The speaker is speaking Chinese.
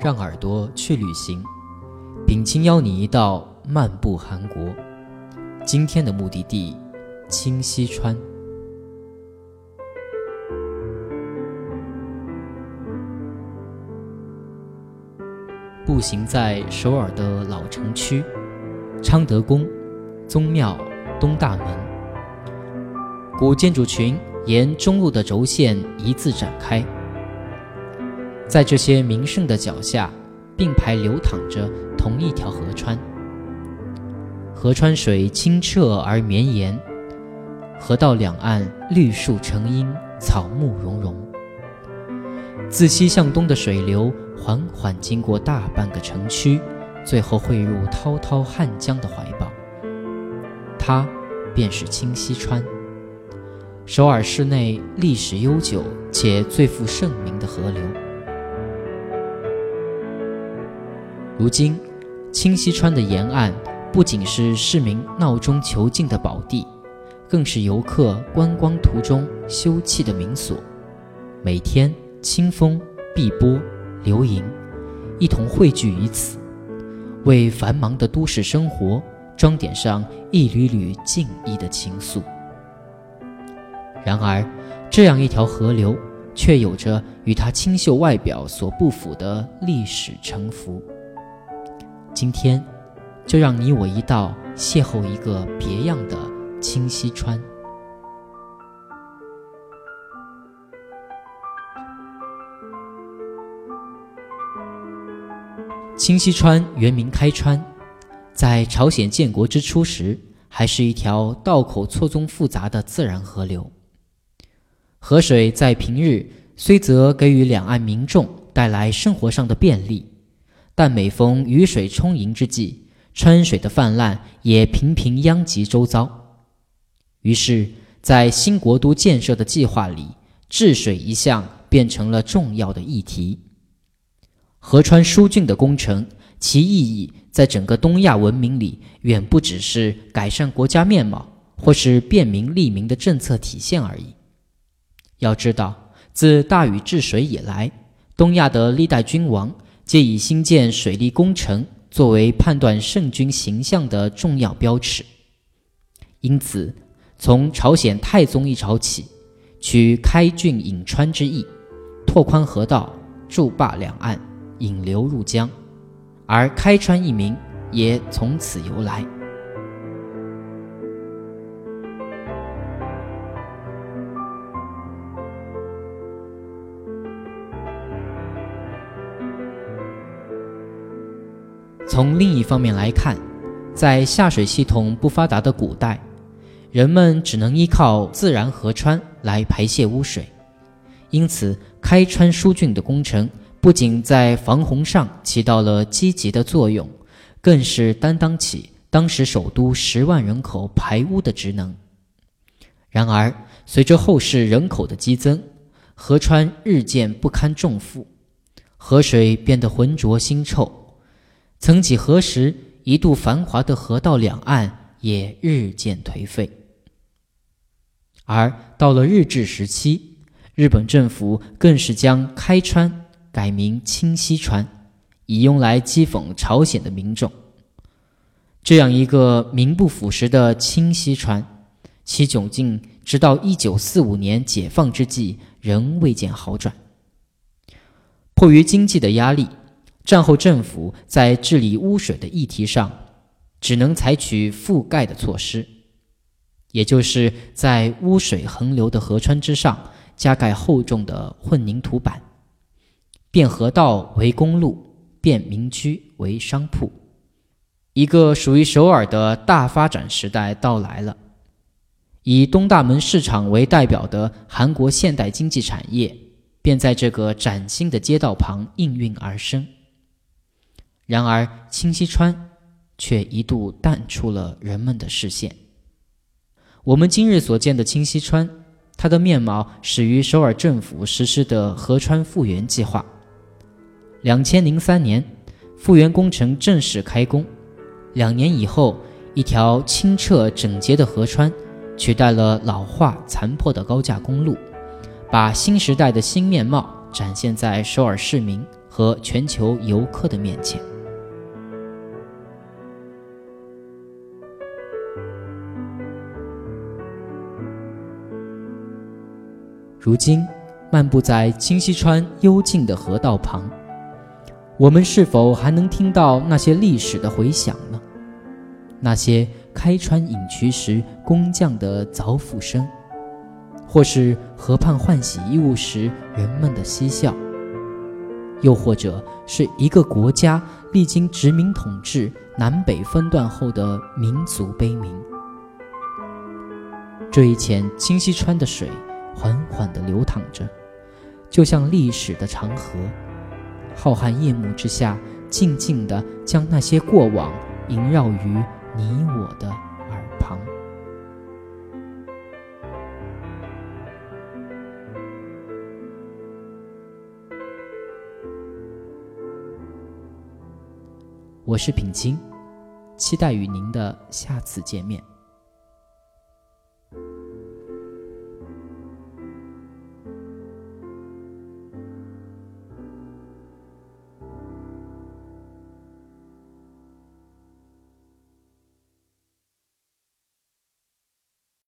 让耳朵去旅行，秉清邀你一道漫步韩国。今天的目的地，清溪川。步行在首尔的老城区，昌德宫、宗庙、东大门，古建筑群沿中路的轴线一字展开。在这些名胜的脚下，并排流淌着同一条河川。河川水清澈而绵延，河道两岸绿树成荫，草木茸茸。自西向东的水流缓缓经过大半个城区，最后汇入滔滔汉江的怀抱。它便是清溪川，首尔市内历史悠久且最负盛名的河流。如今，清溪川的沿岸不仅是市民闹中求静的宝地，更是游客观光途中休憩的民所。每天，清风、碧波、流萤一同汇聚于此，为繁忙的都市生活装点上一缕缕静谧的情愫。然而，这样一条河流，却有着与它清秀外表所不符的历史沉浮。今天，就让你我一道邂逅一个别样的清溪川。清溪川原名开川，在朝鲜建国之初时，还是一条道口错综复杂的自然河流。河水在平日虽则给予两岸民众带来生活上的便利。但每逢雨水充盈之际，川水的泛滥也频频殃及周遭。于是，在新国都建设的计划里，治水一项变成了重要的议题。河川疏浚的工程，其意义在整个东亚文明里，远不只是改善国家面貌或是便民利民的政策体现而已。要知道，自大禹治水以来，东亚的历代君王。皆以兴建水利工程作为判断圣君形象的重要标尺，因此，从朝鲜太宗一朝起，取开郡引川之意，拓宽河道，筑坝两岸，引流入江，而开川一名也从此由来。从另一方面来看，在下水系统不发达的古代，人们只能依靠自然河川来排泄污水，因此开川疏浚的工程不仅在防洪上起到了积极的作用，更是担当起当时首都十万人口排污的职能。然而，随着后世人口的激增，河川日渐不堪重负，河水变得浑浊腥臭。曾几何时，一度繁华的河道两岸也日渐颓废。而到了日治时期，日本政府更是将开川改名清溪川，以用来讥讽朝鲜的民众。这样一个名不副实的清溪川，其窘境直到一九四五年解放之际仍未见好转。迫于经济的压力。战后政府在治理污水的议题上，只能采取覆盖的措施，也就是在污水横流的河川之上加盖厚重的混凝土板，变河道为公路，变民居为商铺。一个属于首尔的大发展时代到来了。以东大门市场为代表的韩国现代经济产业，便在这个崭新的街道旁应运而生。然而，清溪川却一度淡出了人们的视线。我们今日所见的清溪川，它的面貌始于首尔政府实施的河川复原计划。两千零三年，复原工程正式开工。两年以后，一条清澈整洁的河川取代了老化残破的高架公路，把新时代的新面貌展现在首尔市民和全球游客的面前。如今，漫步在清溪川幽静的河道旁，我们是否还能听到那些历史的回响呢？那些开川引渠时工匠的凿斧声，或是河畔换洗衣物时人们的嬉笑，又或者是一个国家历经殖民统治、南北分段后的民族悲鸣。这一浅清溪川的水。缓缓地流淌着，就像历史的长河，浩瀚夜幕之下，静静地将那些过往萦绕于你我的耳旁。我是品清，期待与您的下次见面。